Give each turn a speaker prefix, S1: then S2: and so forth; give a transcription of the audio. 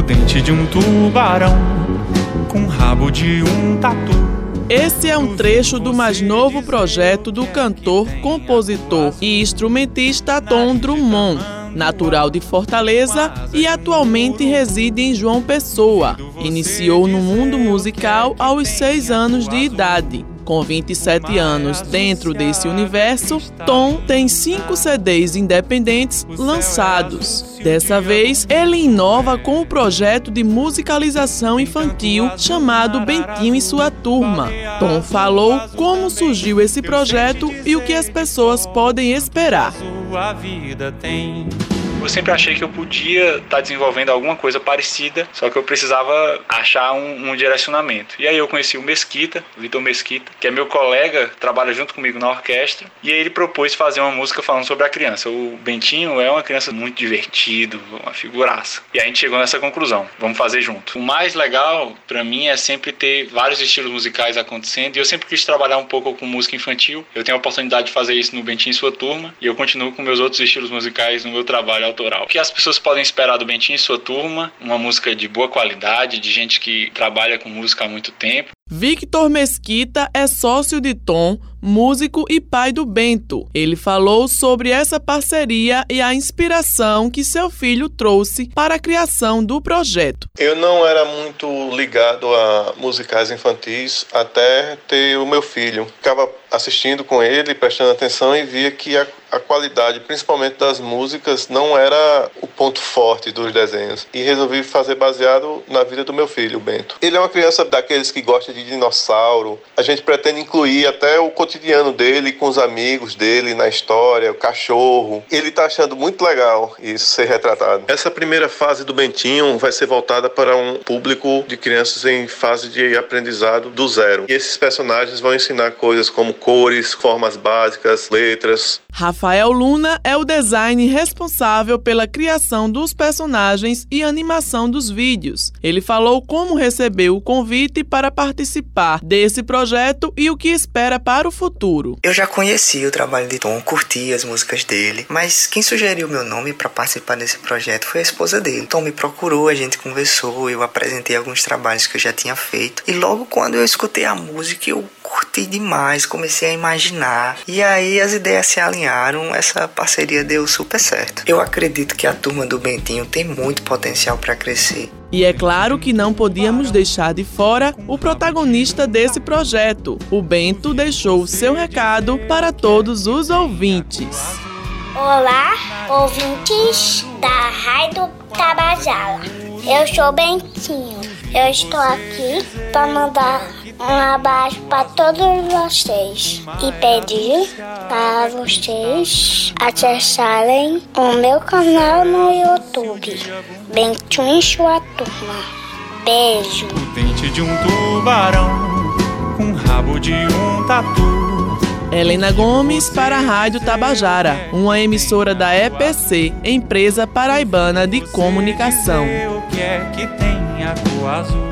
S1: O dente de um tubarão com rabo de um tatu.
S2: Esse é um trecho do mais novo projeto do cantor, compositor e instrumentista Tom Drummond, natural de Fortaleza e atualmente reside em João Pessoa. Iniciou no mundo musical aos seis anos de idade. Com 27 anos dentro desse universo, Tom tem cinco CDs independentes lançados. Dessa vez, ele inova com o projeto de musicalização infantil chamado Bentinho e sua turma. Tom falou como surgiu esse projeto e o que as pessoas podem esperar.
S1: Sua vida tem
S3: eu sempre achei que eu podia estar tá desenvolvendo alguma coisa parecida, só que eu precisava achar um, um direcionamento. E aí eu conheci o Mesquita, Vitor Mesquita, que é meu colega, trabalha junto comigo na orquestra, e aí ele propôs fazer uma música falando sobre a criança. O Bentinho é uma criança muito divertido, uma figuraça. E a gente chegou nessa conclusão, vamos fazer junto. O mais legal para mim é sempre ter vários estilos musicais acontecendo, e eu sempre quis trabalhar um pouco com música infantil. Eu tenho a oportunidade de fazer isso no Bentinho e sua turma, e eu continuo com meus outros estilos musicais no meu trabalho autoral. O que as pessoas podem esperar do Bentinho e sua turma? Uma música de boa qualidade, de gente que trabalha com música há muito tempo.
S2: Victor Mesquita é sócio de Tom, músico e pai do Bento. Ele falou sobre essa parceria e a inspiração que seu filho trouxe para a criação do projeto.
S4: Eu não era muito ligado a musicais infantis até ter o meu filho. Ficava assistindo com ele, prestando atenção e via que a, a qualidade, principalmente das músicas, não era o ponto forte dos desenhos. E resolvi fazer baseado na vida do meu filho, o Bento. Ele é uma criança daqueles que gosta de de dinossauro. A gente pretende incluir até o cotidiano dele com os amigos dele na história, o cachorro. Ele está achando muito legal isso ser retratado. Essa primeira fase do Bentinho vai ser voltada para um público de crianças em fase de aprendizado do zero. E esses personagens vão ensinar coisas como cores, formas básicas, letras.
S2: Rafael Luna é o design responsável pela criação dos personagens e animação dos vídeos. Ele falou como recebeu o convite para participar participar desse projeto e o que espera para o futuro.
S5: Eu já conheci o trabalho de Tom, curti as músicas dele, mas quem sugeriu meu nome para participar desse projeto foi a esposa dele. Tom me procurou, a gente conversou, eu apresentei alguns trabalhos que eu já tinha feito e logo quando eu escutei a música eu curti demais, comecei a imaginar e aí as ideias se alinharam, essa parceria deu super certo. Eu acredito que a turma do Bentinho tem muito potencial para crescer.
S2: E é claro que não podíamos deixar de fora o protagonista desse projeto. O Bento deixou o seu recado para todos os ouvintes.
S6: Olá, ouvintes da Rádio Tabajara. Eu sou Bentinho. Eu estou aqui para mandar um abraço para todos vocês e pedir para vocês acessarem o meu canal no YouTube, Bentinho e sua turma. Beijo.
S1: O dente de um tubarão com rabo de um tatu.
S2: Helena Gomes para a Rádio Tabajara, uma emissora da EPC, empresa paraibana de comunicação.
S1: O que é que tem a cor azul?